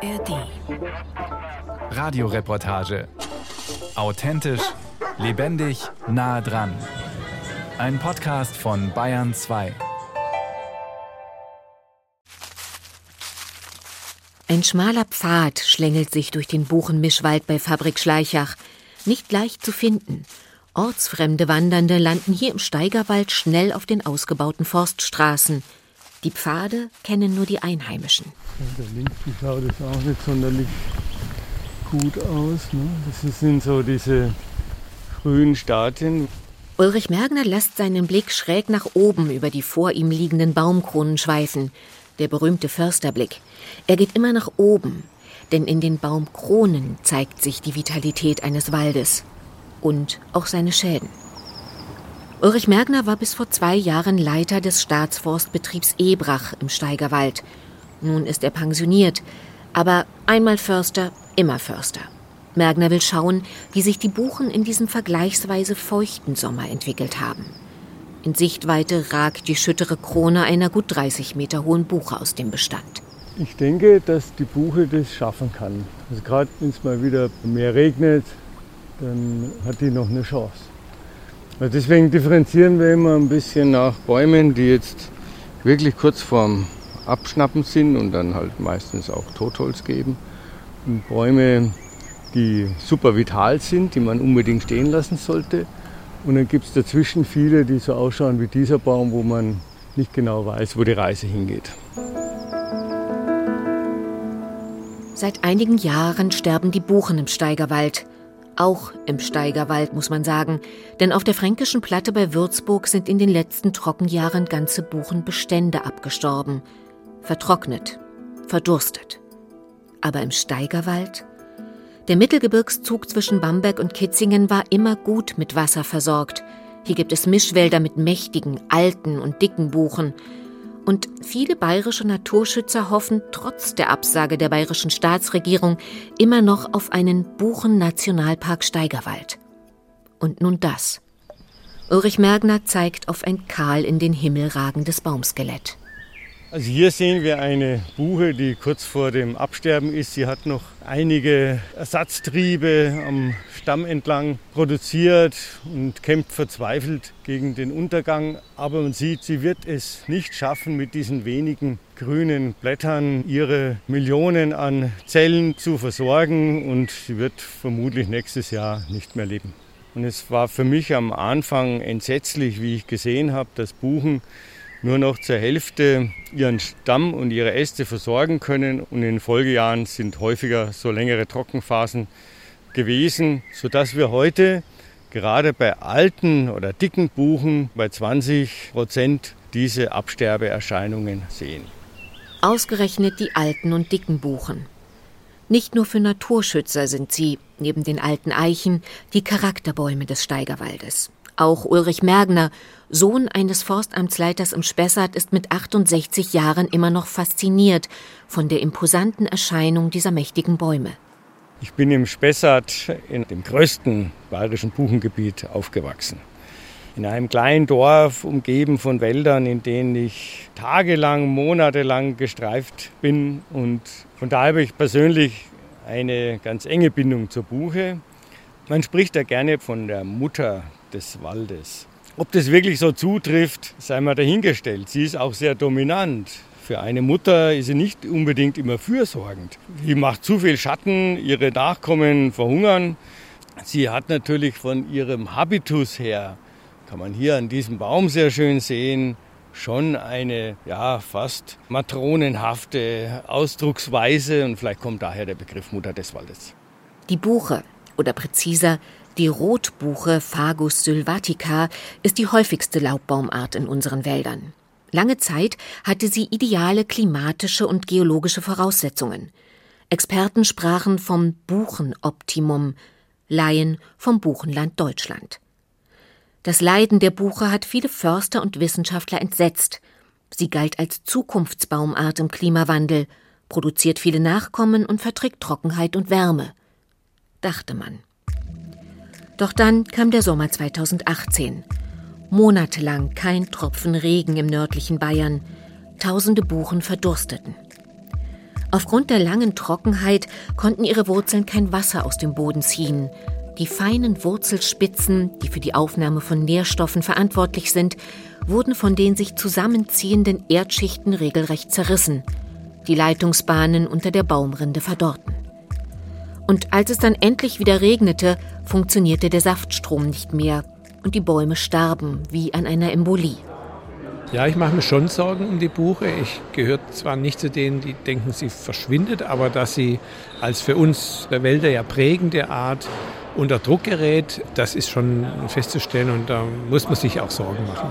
ARD. Radioreportage. Authentisch, lebendig, nah dran. Ein Podcast von Bayern 2. Ein schmaler Pfad schlängelt sich durch den Buchenmischwald bei Fabrik Schleichach. Nicht leicht zu finden. Ortsfremde Wandernde landen hier im Steigerwald schnell auf den ausgebauten Forststraßen. Die Pfade kennen nur die Einheimischen. Ja, da links schaut es auch nicht sonderlich gut aus. Ne? Das sind so diese frühen Stadien. Ulrich Mergner lässt seinen Blick schräg nach oben über die vor ihm liegenden Baumkronen schweifen. Der berühmte Försterblick. Er geht immer nach oben, denn in den Baumkronen zeigt sich die Vitalität eines Waldes und auch seine Schäden. Ulrich Mergner war bis vor zwei Jahren Leiter des Staatsforstbetriebs Ebrach im Steigerwald. Nun ist er pensioniert, aber einmal Förster, immer Förster. Mergner will schauen, wie sich die Buchen in diesem vergleichsweise feuchten Sommer entwickelt haben. In Sichtweite ragt die schüttere Krone einer gut 30 Meter hohen Buche aus dem Bestand. Ich denke, dass die Buche das schaffen kann. Also gerade wenn es mal wieder mehr regnet, dann hat die noch eine Chance. Deswegen differenzieren wir immer ein bisschen nach Bäumen, die jetzt wirklich kurz vorm Abschnappen sind und dann halt meistens auch Totholz geben. Und Bäume, die super vital sind, die man unbedingt stehen lassen sollte. Und dann gibt es dazwischen viele, die so ausschauen wie dieser Baum, wo man nicht genau weiß, wo die Reise hingeht. Seit einigen Jahren sterben die Buchen im Steigerwald. Auch im Steigerwald, muss man sagen, denn auf der fränkischen Platte bei Würzburg sind in den letzten Trockenjahren ganze Buchenbestände abgestorben. Vertrocknet, verdurstet. Aber im Steigerwald? Der Mittelgebirgszug zwischen Bamberg und Kitzingen war immer gut mit Wasser versorgt. Hier gibt es Mischwälder mit mächtigen, alten und dicken Buchen. Und viele bayerische Naturschützer hoffen trotz der Absage der bayerischen Staatsregierung immer noch auf einen Buchen-Nationalpark Steigerwald. Und nun das. Ulrich Mergner zeigt auf ein kahl in den Himmel ragendes Baumskelett. Also hier sehen wir eine Buche, die kurz vor dem Absterben ist. Sie hat noch einige Ersatztriebe am Stamm entlang produziert und kämpft verzweifelt gegen den Untergang. Aber man sieht, sie wird es nicht schaffen, mit diesen wenigen grünen Blättern ihre Millionen an Zellen zu versorgen und sie wird vermutlich nächstes Jahr nicht mehr leben. Und es war für mich am Anfang entsetzlich, wie ich gesehen habe, dass Buchen nur noch zur Hälfte ihren Stamm und ihre Äste versorgen können. Und in den Folgejahren sind häufiger so längere Trockenphasen gewesen, sodass wir heute gerade bei alten oder dicken Buchen bei 20 Prozent diese Absterbeerscheinungen sehen. Ausgerechnet die alten und dicken Buchen. Nicht nur für Naturschützer sind sie, neben den alten Eichen, die Charakterbäume des Steigerwaldes. Auch Ulrich Mergner, Sohn eines Forstamtsleiters im Spessart, ist mit 68 Jahren immer noch fasziniert von der imposanten Erscheinung dieser mächtigen Bäume. Ich bin im Spessart in dem größten bayerischen Buchengebiet aufgewachsen. In einem kleinen Dorf, umgeben von Wäldern, in denen ich tagelang, monatelang gestreift bin. Und von daher habe ich persönlich eine ganz enge Bindung zur Buche. Man spricht da gerne von der Mutter des Waldes. Ob das wirklich so zutrifft, sei mal dahingestellt. Sie ist auch sehr dominant. Für eine Mutter ist sie nicht unbedingt immer fürsorgend. Sie macht zu viel Schatten, ihre Nachkommen verhungern. Sie hat natürlich von ihrem Habitus her, kann man hier an diesem Baum sehr schön sehen, schon eine ja fast matronenhafte Ausdrucksweise und vielleicht kommt daher der Begriff Mutter des Waldes. Die Buche oder präziser die Rotbuche Fagus sylvatica ist die häufigste Laubbaumart in unseren Wäldern. Lange Zeit hatte sie ideale klimatische und geologische Voraussetzungen. Experten sprachen vom Buchenoptimum, Laien vom Buchenland Deutschland. Das Leiden der Buche hat viele Förster und Wissenschaftler entsetzt. Sie galt als Zukunftsbaumart im Klimawandel, produziert viele Nachkommen und verträgt Trockenheit und Wärme. Dachte man. Doch dann kam der Sommer 2018. Monatelang kein Tropfen Regen im nördlichen Bayern. Tausende Buchen verdursteten. Aufgrund der langen Trockenheit konnten ihre Wurzeln kein Wasser aus dem Boden ziehen. Die feinen Wurzelspitzen, die für die Aufnahme von Nährstoffen verantwortlich sind, wurden von den sich zusammenziehenden Erdschichten regelrecht zerrissen. Die Leitungsbahnen unter der Baumrinde verdorrten. Und als es dann endlich wieder regnete, funktionierte der Saftstrom nicht mehr und die Bäume starben wie an einer Embolie. Ja, ich mache mir schon Sorgen um die Buche. Ich gehöre zwar nicht zu denen, die denken, sie verschwindet, aber dass sie als für uns der Wälder ja prägende Art unter Druck gerät, das ist schon festzustellen und da muss man sich auch Sorgen machen.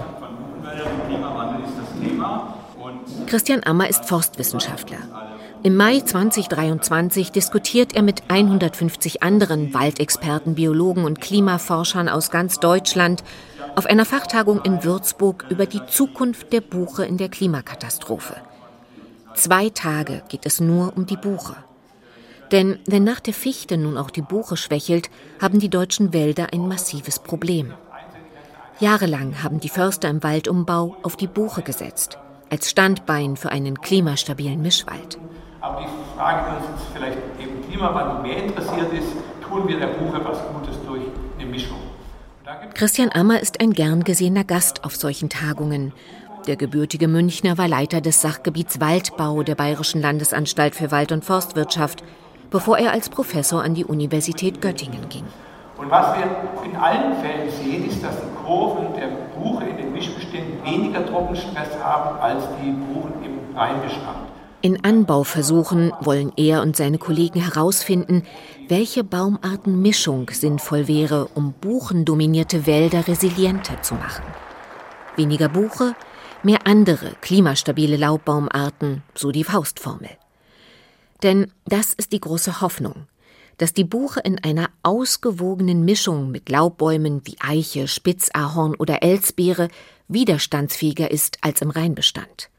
Christian Ammer ist Forstwissenschaftler. Im Mai 2023 diskutiert er mit 150 anderen Waldexperten, Biologen und Klimaforschern aus ganz Deutschland auf einer Fachtagung in Würzburg über die Zukunft der Buche in der Klimakatastrophe. Zwei Tage geht es nur um die Buche. Denn wenn nach der Fichte nun auch die Buche schwächelt, haben die deutschen Wälder ein massives Problem. Jahrelang haben die Förster im Waldumbau auf die Buche gesetzt, als Standbein für einen klimastabilen Mischwald. Aber die Frage, die uns vielleicht eben Klimawandel mehr interessiert ist, tun wir der Buche was Gutes durch eine Mischung? Christian Ammer ist ein gern gesehener Gast auf solchen Tagungen. Der gebürtige Münchner war Leiter des Sachgebiets Waldbau der Bayerischen Landesanstalt für Wald- und Forstwirtschaft bevor er als Professor an die Universität Göttingen ging. Und was wir in allen Fällen sehen, ist, dass die Kurven der Buche in den Mischbeständen weniger Trockenstress haben als die Buchen im Reinbestand. In Anbauversuchen wollen er und seine Kollegen herausfinden, welche Baumartenmischung sinnvoll wäre, um buchendominierte Wälder resilienter zu machen. Weniger Buche, mehr andere klimastabile Laubbaumarten, so die Faustformel. Denn das ist die große Hoffnung, dass die Buche in einer ausgewogenen Mischung mit Laubbäumen wie Eiche, Spitzahorn oder Elsbeere widerstandsfähiger ist als im Reinbestand.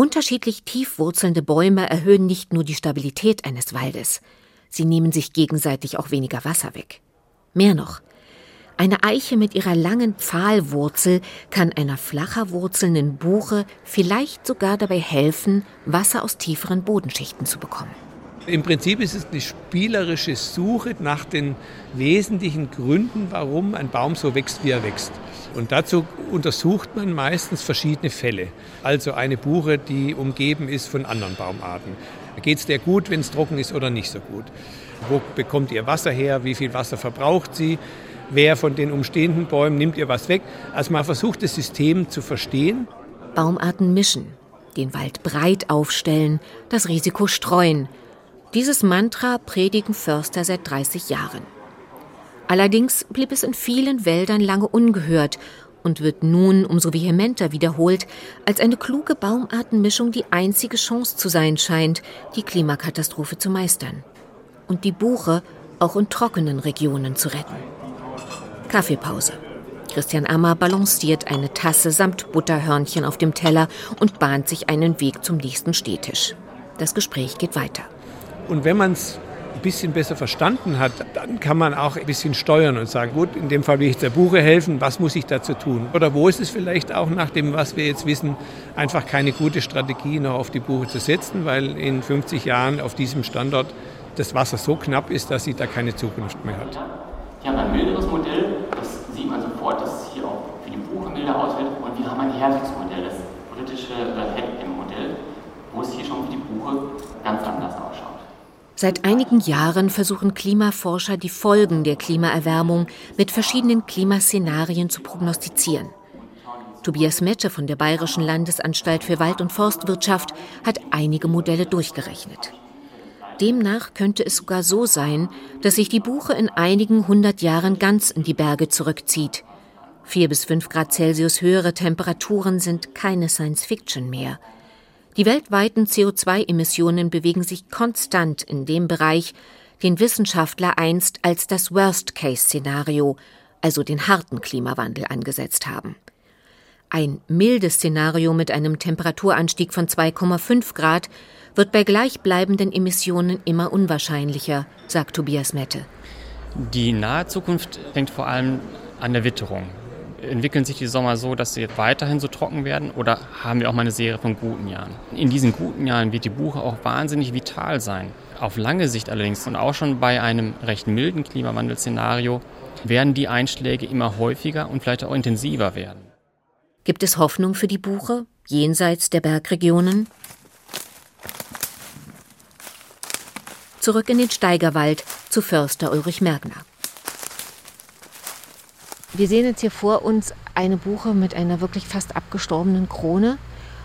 Unterschiedlich tief wurzelnde Bäume erhöhen nicht nur die Stabilität eines Waldes, sie nehmen sich gegenseitig auch weniger Wasser weg. Mehr noch, eine Eiche mit ihrer langen Pfahlwurzel kann einer flacher wurzelnden Buche vielleicht sogar dabei helfen, Wasser aus tieferen Bodenschichten zu bekommen. Im Prinzip ist es eine spielerische Suche nach den wesentlichen Gründen, warum ein Baum so wächst, wie er wächst. Und dazu untersucht man meistens verschiedene Fälle. Also eine Buche, die umgeben ist von anderen Baumarten. Geht es der gut, wenn es trocken ist oder nicht so gut? Wo bekommt ihr Wasser her? Wie viel Wasser verbraucht sie? wer von den umstehenden Bäumen nimmt ihr was weg. Also man versucht das System zu verstehen. Baumarten mischen, den Wald breit aufstellen, das Risiko streuen. Dieses Mantra predigen Förster seit 30 Jahren. Allerdings blieb es in vielen Wäldern lange ungehört und wird nun umso vehementer wiederholt, als eine kluge Baumartenmischung die einzige Chance zu sein scheint, die Klimakatastrophe zu meistern und die Buche auch in trockenen Regionen zu retten. Kaffeepause. Christian Ammer balanciert eine Tasse samt Butterhörnchen auf dem Teller und bahnt sich einen Weg zum nächsten Stehtisch. Das Gespräch geht weiter. Und wenn man es ein bisschen besser verstanden hat, dann kann man auch ein bisschen steuern und sagen, gut, in dem Fall will ich der Buche helfen, was muss ich dazu tun? Oder wo ist es vielleicht auch nach dem, was wir jetzt wissen, einfach keine gute Strategie, noch auf die Buche zu setzen, weil in 50 Jahren auf diesem Standort das Wasser so knapp ist, dass sie da keine Zukunft mehr hat. Wir haben ein milderes Modell, das sieht man sofort, dass es hier auch für die Buche milder ausfällt. Und wir haben ein härteres Modell, das britische äh, Headham-Modell, wo es hier schon für die Buche ganz anders ausschaut. Seit einigen Jahren versuchen Klimaforscher, die Folgen der Klimaerwärmung mit verschiedenen Klimaszenarien zu prognostizieren. Tobias Metsche von der Bayerischen Landesanstalt für Wald- und Forstwirtschaft hat einige Modelle durchgerechnet. Demnach könnte es sogar so sein, dass sich die Buche in einigen hundert Jahren ganz in die Berge zurückzieht. Vier bis fünf Grad Celsius höhere Temperaturen sind keine Science Fiction mehr. Die weltweiten CO2-Emissionen bewegen sich konstant in dem Bereich, den Wissenschaftler einst als das Worst-Case-Szenario, also den harten Klimawandel, angesetzt haben. Ein mildes Szenario mit einem Temperaturanstieg von 2,5 Grad wird bei gleichbleibenden Emissionen immer unwahrscheinlicher, sagt Tobias Mette. Die nahe Zukunft hängt vor allem an der Witterung. Entwickeln sich die Sommer so, dass sie weiterhin so trocken werden oder haben wir auch mal eine Serie von guten Jahren? In diesen guten Jahren wird die Buche auch wahnsinnig vital sein. Auf lange Sicht allerdings und auch schon bei einem recht milden Klimawandelszenario werden die Einschläge immer häufiger und vielleicht auch intensiver werden. Gibt es Hoffnung für die Buche jenseits der Bergregionen? Zurück in den Steigerwald zu Förster Ulrich Mergner. Wir sehen jetzt hier vor uns eine Buche mit einer wirklich fast abgestorbenen Krone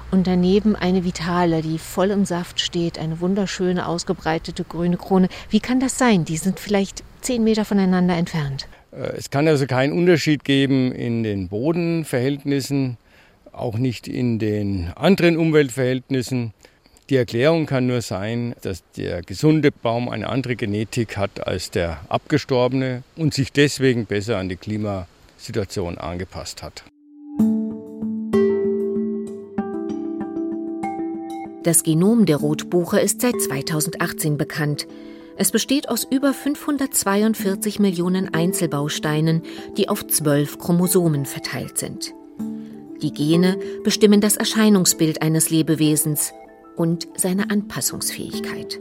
und daneben eine Vitale, die voll im Saft steht, eine wunderschöne ausgebreitete grüne Krone. Wie kann das sein? Die sind vielleicht zehn Meter voneinander entfernt. Äh, es kann also keinen Unterschied geben in den Bodenverhältnissen, auch nicht in den anderen Umweltverhältnissen. Die Erklärung kann nur sein, dass der gesunde Baum eine andere Genetik hat als der abgestorbene und sich deswegen besser an die Klimasituation angepasst hat. Das Genom der Rotbuche ist seit 2018 bekannt. Es besteht aus über 542 Millionen Einzelbausteinen, die auf zwölf Chromosomen verteilt sind. Die Gene bestimmen das Erscheinungsbild eines Lebewesens und seine Anpassungsfähigkeit.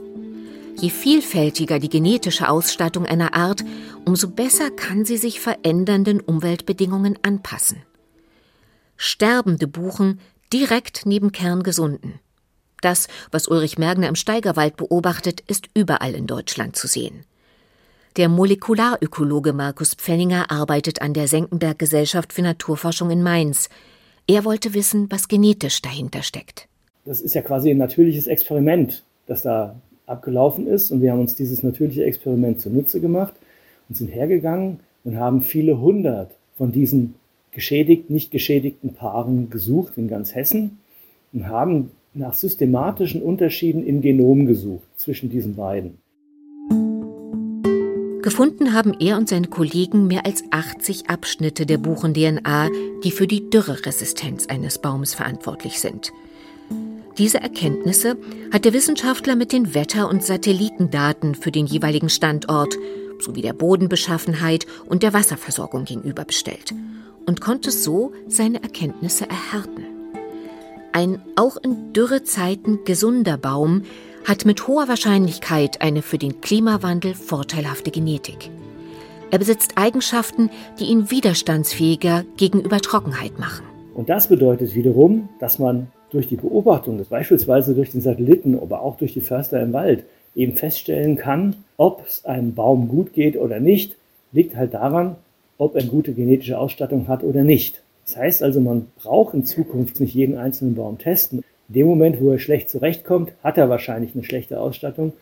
Je vielfältiger die genetische Ausstattung einer Art, umso besser kann sie sich verändernden Umweltbedingungen anpassen. Sterbende Buchen direkt neben kerngesunden. Das, was Ulrich Mergner im Steigerwald beobachtet, ist überall in Deutschland zu sehen. Der Molekularökologe Markus Pfenninger arbeitet an der Senckenberg Gesellschaft für Naturforschung in Mainz. Er wollte wissen, was genetisch dahinter steckt. Das ist ja quasi ein natürliches Experiment, das da abgelaufen ist. Und wir haben uns dieses natürliche Experiment zunutze gemacht und sind hergegangen und haben viele hundert von diesen geschädigt, nicht geschädigten Paaren gesucht in ganz Hessen und haben nach systematischen Unterschieden im Genom gesucht zwischen diesen beiden. Gefunden haben er und seine Kollegen mehr als 80 Abschnitte der Buchen-DNA, die für die Dürreresistenz eines Baums verantwortlich sind. Diese Erkenntnisse hat der Wissenschaftler mit den Wetter- und Satellitendaten für den jeweiligen Standort sowie der Bodenbeschaffenheit und der Wasserversorgung gegenüberbestellt und konnte so seine Erkenntnisse erhärten. Ein auch in Dürrezeiten gesunder Baum hat mit hoher Wahrscheinlichkeit eine für den Klimawandel vorteilhafte Genetik. Er besitzt Eigenschaften, die ihn widerstandsfähiger gegenüber Trockenheit machen. Und das bedeutet wiederum, dass man durch die Beobachtung, beispielsweise durch den Satelliten, aber auch durch die Förster im Wald, eben feststellen kann, ob es einem Baum gut geht oder nicht, liegt halt daran, ob er eine gute genetische Ausstattung hat oder nicht. Das heißt also, man braucht in Zukunft nicht jeden einzelnen Baum testen. In dem Moment, wo er schlecht zurechtkommt, hat er wahrscheinlich eine schlechte Ausstattung.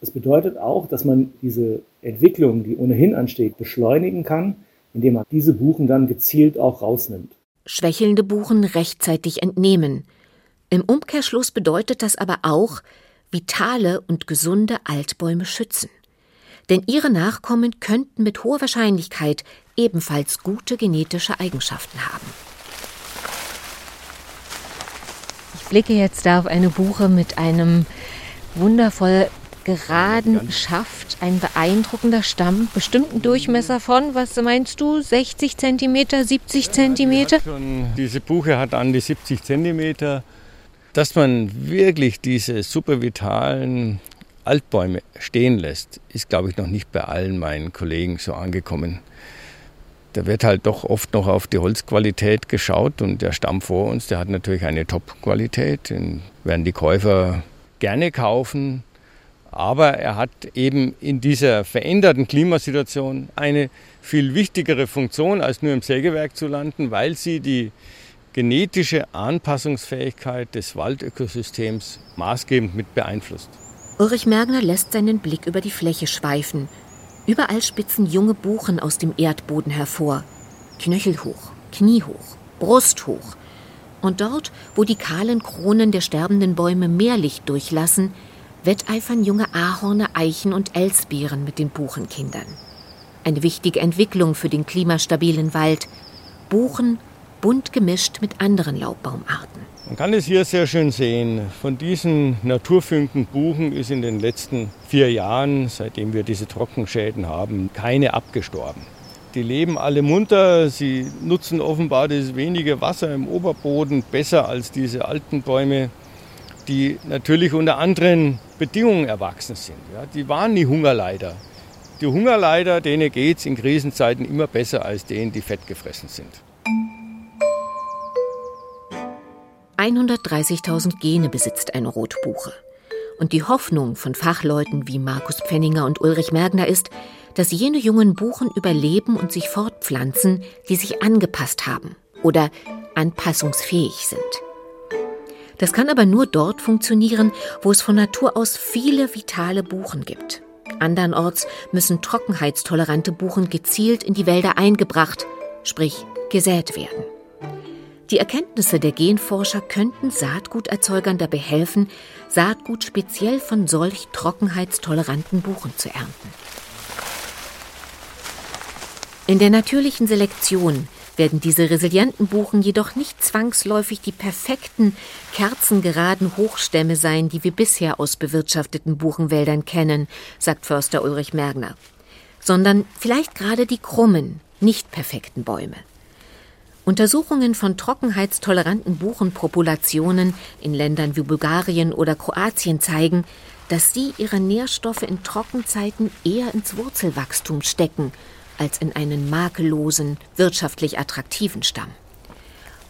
Das bedeutet auch, dass man diese Entwicklung, die ohnehin ansteht, beschleunigen kann, indem man diese Buchen dann gezielt auch rausnimmt. Schwächelnde Buchen rechtzeitig entnehmen. Im Umkehrschluss bedeutet das aber auch, vitale und gesunde Altbäume schützen. Denn ihre Nachkommen könnten mit hoher Wahrscheinlichkeit ebenfalls gute genetische Eigenschaften haben. Ich blicke jetzt da auf eine Buche mit einem wundervoll geraden Schaft, ein beeindruckender Stamm, bestimmten Durchmesser von, was meinst du, 60 cm, 70 cm? diese Buche hat an die 70 cm. Dass man wirklich diese super vitalen Altbäume stehen lässt, ist, glaube ich, noch nicht bei allen meinen Kollegen so angekommen. Da wird halt doch oft noch auf die Holzqualität geschaut und der Stamm vor uns, der hat natürlich eine Top-Qualität, den werden die Käufer gerne kaufen. Aber er hat eben in dieser veränderten Klimasituation eine viel wichtigere Funktion, als nur im Sägewerk zu landen, weil sie die genetische Anpassungsfähigkeit des Waldökosystems maßgebend mit beeinflusst. Ulrich Mergner lässt seinen Blick über die Fläche schweifen Überall spitzen junge Buchen aus dem Erdboden hervor. Knöchelhoch, kniehoch, brusthoch. Und dort, wo die kahlen Kronen der sterbenden Bäume mehr Licht durchlassen, wetteifern junge Ahorne, Eichen und Elsbeeren mit den Buchenkindern. Eine wichtige Entwicklung für den klimastabilen Wald. Buchen bunt gemischt mit anderen Laubbaumarten. Man kann es hier sehr schön sehen. Von diesen naturfünkenden Buchen ist in den letzten vier Jahren, seitdem wir diese Trockenschäden haben, keine abgestorben. Die leben alle munter, sie nutzen offenbar das wenige Wasser im Oberboden besser als diese alten Bäume, die natürlich unter anderen Bedingungen erwachsen sind. Ja, die waren nie Hungerleider. Die Hungerleider, denen geht es in Krisenzeiten immer besser als denen, die fett gefressen sind. 130.000 Gene besitzt eine Rotbuche. Und die Hoffnung von Fachleuten wie Markus Pfenninger und Ulrich Mergner ist, dass jene jungen Buchen überleben und sich fortpflanzen, die sich angepasst haben oder anpassungsfähig sind. Das kann aber nur dort funktionieren, wo es von Natur aus viele vitale Buchen gibt. Andernorts müssen trockenheitstolerante Buchen gezielt in die Wälder eingebracht, sprich gesät werden. Die Erkenntnisse der Genforscher könnten Saatguterzeugern dabei helfen, Saatgut speziell von solch trockenheitstoleranten Buchen zu ernten. In der natürlichen Selektion werden diese resilienten Buchen jedoch nicht zwangsläufig die perfekten, kerzengeraden Hochstämme sein, die wir bisher aus bewirtschafteten Buchenwäldern kennen, sagt Förster Ulrich Mergner, sondern vielleicht gerade die krummen, nicht perfekten Bäume. Untersuchungen von trockenheitstoleranten Buchenpopulationen in Ländern wie Bulgarien oder Kroatien zeigen, dass sie ihre Nährstoffe in Trockenzeiten eher ins Wurzelwachstum stecken als in einen makellosen, wirtschaftlich attraktiven Stamm.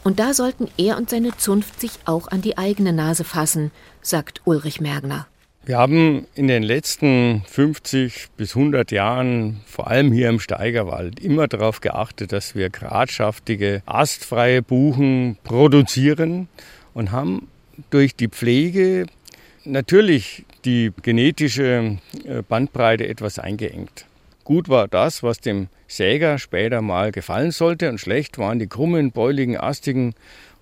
Und da sollten er und seine Zunft sich auch an die eigene Nase fassen, sagt Ulrich Mergner. Wir haben in den letzten 50 bis 100 Jahren, vor allem hier im Steigerwald, immer darauf geachtet, dass wir gradschaftige, astfreie Buchen produzieren und haben durch die Pflege natürlich die genetische äh, Bandbreite etwas eingeengt. Gut war das, was dem Säger später mal gefallen sollte und schlecht waren die krummen, beuligen, astigen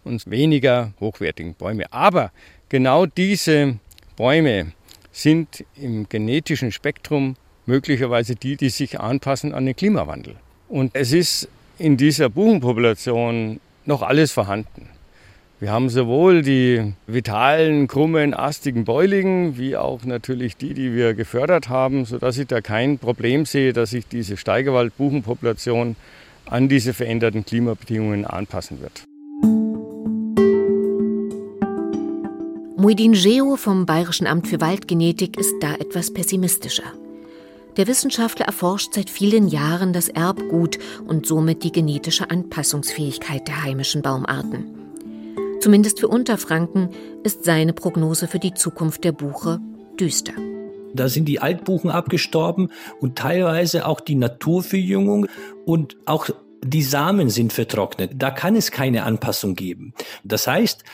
und weniger hochwertigen Bäume. Aber genau diese Bäume, sind im genetischen Spektrum möglicherweise die, die sich anpassen an den Klimawandel. Und es ist in dieser Buchenpopulation noch alles vorhanden. Wir haben sowohl die vitalen, krummen, astigen Beuligen, wie auch natürlich die, die wir gefördert haben, sodass ich da kein Problem sehe, dass sich diese Steigerwald-Buchenpopulation an diese veränderten Klimabedingungen anpassen wird. Muidin Geo vom Bayerischen Amt für Waldgenetik ist da etwas pessimistischer. Der Wissenschaftler erforscht seit vielen Jahren das Erbgut und somit die genetische Anpassungsfähigkeit der heimischen Baumarten. Zumindest für Unterfranken ist seine Prognose für die Zukunft der Buche düster. Da sind die Altbuchen abgestorben und teilweise auch die Naturverjüngung und auch die Samen sind vertrocknet. Da kann es keine Anpassung geben. Das heißt,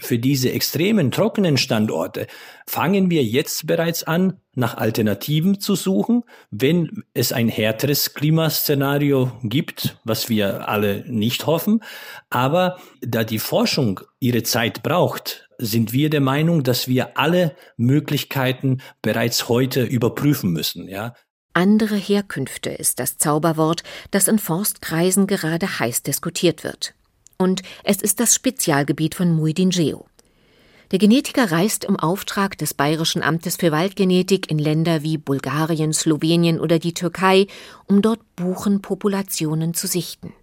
für diese extremen trockenen Standorte fangen wir jetzt bereits an, nach Alternativen zu suchen, wenn es ein härteres Klimaszenario gibt, was wir alle nicht hoffen. Aber da die Forschung ihre Zeit braucht, sind wir der Meinung, dass wir alle Möglichkeiten bereits heute überprüfen müssen, ja. Andere Herkünfte ist das Zauberwort, das in Forstkreisen gerade heiß diskutiert wird und es ist das Spezialgebiet von Muidin Geo. Der Genetiker reist im Auftrag des Bayerischen Amtes für Waldgenetik in Länder wie Bulgarien, Slowenien oder die Türkei, um dort Buchenpopulationen zu sichten.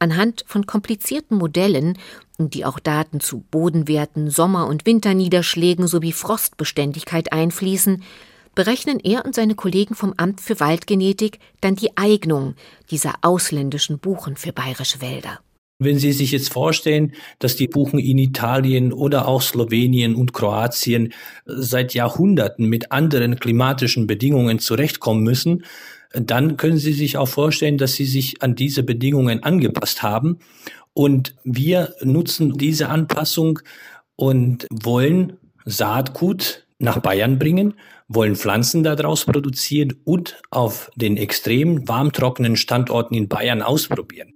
Anhand von komplizierten Modellen, die auch Daten zu Bodenwerten, Sommer- und Winterniederschlägen sowie Frostbeständigkeit einfließen, berechnen er und seine Kollegen vom Amt für Waldgenetik dann die Eignung dieser ausländischen Buchen für bayerische Wälder. Wenn Sie sich jetzt vorstellen, dass die Buchen in Italien oder auch Slowenien und Kroatien seit Jahrhunderten mit anderen klimatischen Bedingungen zurechtkommen müssen, dann können Sie sich auch vorstellen, dass sie sich an diese Bedingungen angepasst haben. Und wir nutzen diese Anpassung und wollen Saatgut nach Bayern bringen, wollen Pflanzen daraus produzieren und auf den extrem warmtrockenen Standorten in Bayern ausprobieren.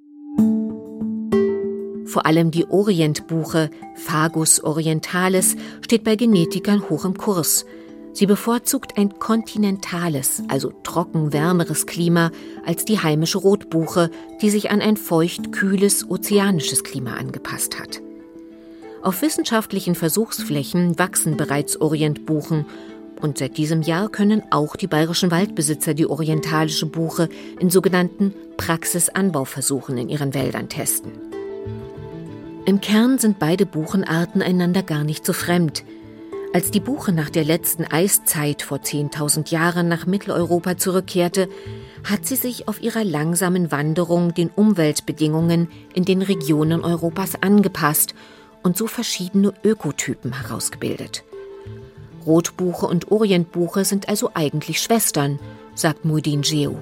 Vor allem die Orientbuche Fagus orientalis steht bei Genetikern hoch im Kurs. Sie bevorzugt ein kontinentales, also trocken wärmeres Klima als die heimische Rotbuche, die sich an ein feucht kühles ozeanisches Klima angepasst hat. Auf wissenschaftlichen Versuchsflächen wachsen bereits Orientbuchen Und seit diesem Jahr können auch die bayerischen Waldbesitzer die orientalische Buche in sogenannten Praxisanbauversuchen in ihren Wäldern testen. Im Kern sind beide Buchenarten einander gar nicht so fremd. Als die Buche nach der letzten Eiszeit vor 10.000 Jahren nach Mitteleuropa zurückkehrte, hat sie sich auf ihrer langsamen Wanderung den Umweltbedingungen in den Regionen Europas angepasst und so verschiedene Ökotypen herausgebildet. Rotbuche und Orientbuche sind also eigentlich Schwestern, sagt Muidin Geo.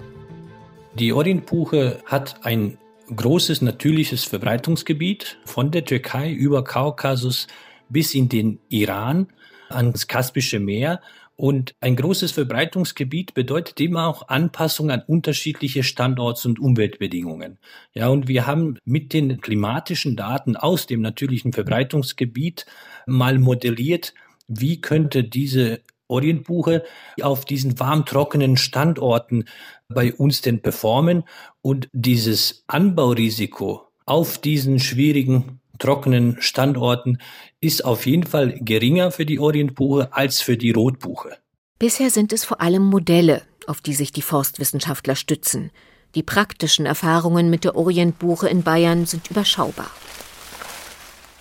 Die Orientbuche hat ein großes natürliches Verbreitungsgebiet von der Türkei über Kaukasus bis in den Iran ans Kaspische Meer. Und ein großes Verbreitungsgebiet bedeutet immer auch Anpassung an unterschiedliche Standorts- und Umweltbedingungen. Ja, und wir haben mit den klimatischen Daten aus dem natürlichen Verbreitungsgebiet mal modelliert, wie könnte diese Orientbuche auf diesen warm-trockenen Standorten bei uns denn performen und dieses Anbaurisiko auf diesen schwierigen trockenen Standorten ist auf jeden Fall geringer für die Orientbuche als für die Rotbuche. Bisher sind es vor allem Modelle, auf die sich die Forstwissenschaftler stützen. Die praktischen Erfahrungen mit der Orientbuche in Bayern sind überschaubar.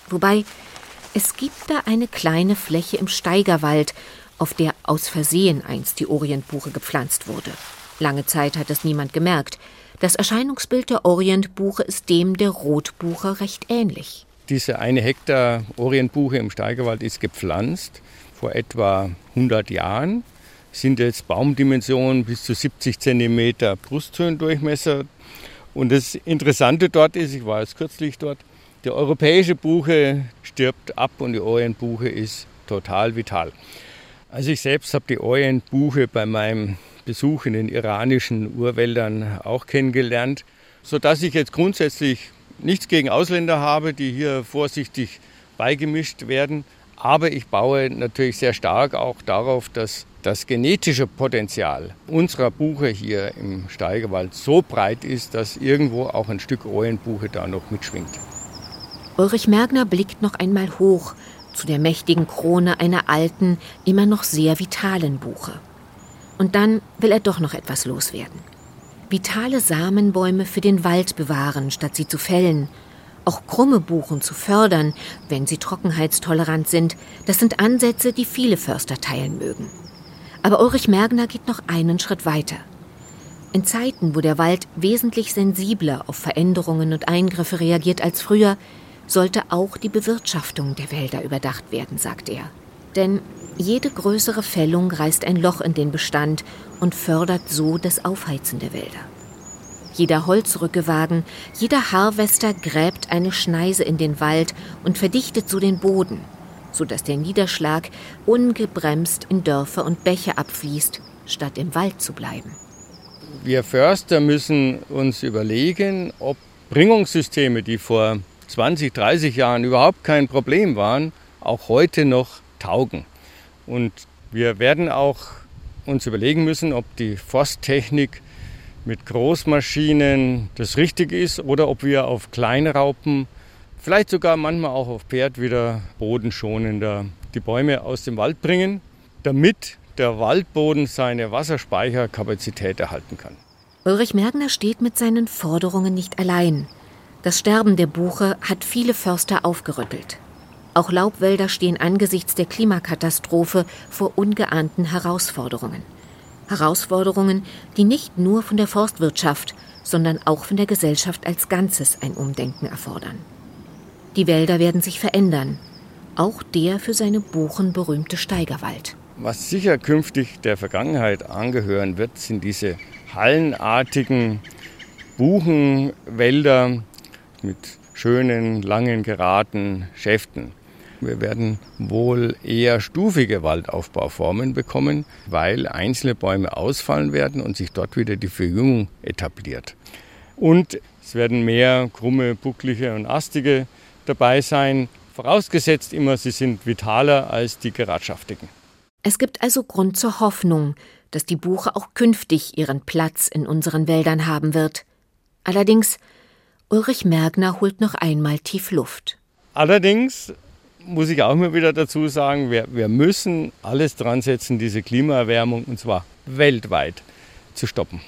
Wobei es gibt da eine kleine Fläche im Steigerwald, auf der aus Versehen einst die Orientbuche gepflanzt wurde. Lange Zeit hat es niemand gemerkt. Das Erscheinungsbild der Orientbuche ist dem der Rotbuche recht ähnlich. Diese eine Hektar Orientbuche im Steigerwald ist gepflanzt vor etwa 100 Jahren. Sind jetzt Baumdimensionen bis zu 70 cm Brusthöhendurchmesser. Und das Interessante dort ist, ich war jetzt kürzlich dort, die europäische Buche stirbt ab und die Orientbuche ist total vital. Also ich selbst habe die Orientbuche bei meinem Besuch in den iranischen Urwäldern auch kennengelernt, sodass ich jetzt grundsätzlich nichts gegen Ausländer habe, die hier vorsichtig beigemischt werden. Aber ich baue natürlich sehr stark auch darauf, dass das genetische Potenzial unserer Buche hier im Steigerwald so breit ist, dass irgendwo auch ein Stück Orientbuche da noch mitschwingt. Ulrich Mergner blickt noch einmal hoch zu der mächtigen Krone einer alten, immer noch sehr vitalen Buche. Und dann will er doch noch etwas loswerden. Vitale Samenbäume für den Wald bewahren, statt sie zu fällen. Auch krumme Buchen zu fördern, wenn sie trockenheitstolerant sind, das sind Ansätze, die viele Förster teilen mögen. Aber Ulrich Mergner geht noch einen Schritt weiter. In Zeiten, wo der Wald wesentlich sensibler auf Veränderungen und Eingriffe reagiert als früher, sollte auch die Bewirtschaftung der Wälder überdacht werden, sagt er. Denn jede größere Fällung reißt ein Loch in den Bestand und fördert so das Aufheizen der Wälder. Jeder Holzrückewagen, jeder Harvester gräbt eine Schneise in den Wald und verdichtet so den Boden, sodass der Niederschlag ungebremst in Dörfer und Bäche abfließt, statt im Wald zu bleiben. Wir Förster müssen uns überlegen, ob Bringungssysteme, die vor 20, 30 Jahren überhaupt kein Problem waren, auch heute noch taugen. Und wir werden auch uns überlegen müssen, ob die Forsttechnik mit Großmaschinen das Richtige ist oder ob wir auf Kleinraupen, vielleicht sogar manchmal auch auf Pferd wieder bodenschonender die Bäume aus dem Wald bringen, damit der Waldboden seine Wasserspeicherkapazität erhalten kann. Ulrich Mergner steht mit seinen Forderungen nicht allein. Das Sterben der Buche hat viele Förster aufgerüttelt. Auch Laubwälder stehen angesichts der Klimakatastrophe vor ungeahnten Herausforderungen. Herausforderungen, die nicht nur von der Forstwirtschaft, sondern auch von der Gesellschaft als Ganzes ein Umdenken erfordern. Die Wälder werden sich verändern, auch der für seine Buchen berühmte Steigerwald. Was sicher künftig der Vergangenheit angehören wird, sind diese hallenartigen Buchenwälder, mit schönen, langen, geraden Schäften. Wir werden wohl eher stufige Waldaufbauformen bekommen, weil einzelne Bäume ausfallen werden und sich dort wieder die Verjüngung etabliert. Und es werden mehr krumme, bucklige und astige dabei sein, vorausgesetzt immer, sie sind vitaler als die geradschaftigen. Es gibt also Grund zur Hoffnung, dass die Buche auch künftig ihren Platz in unseren Wäldern haben wird. Allerdings Ulrich Mergner holt noch einmal tief Luft. Allerdings muss ich auch immer wieder dazu sagen, wir, wir müssen alles dran setzen, diese Klimaerwärmung, und zwar weltweit, zu stoppen.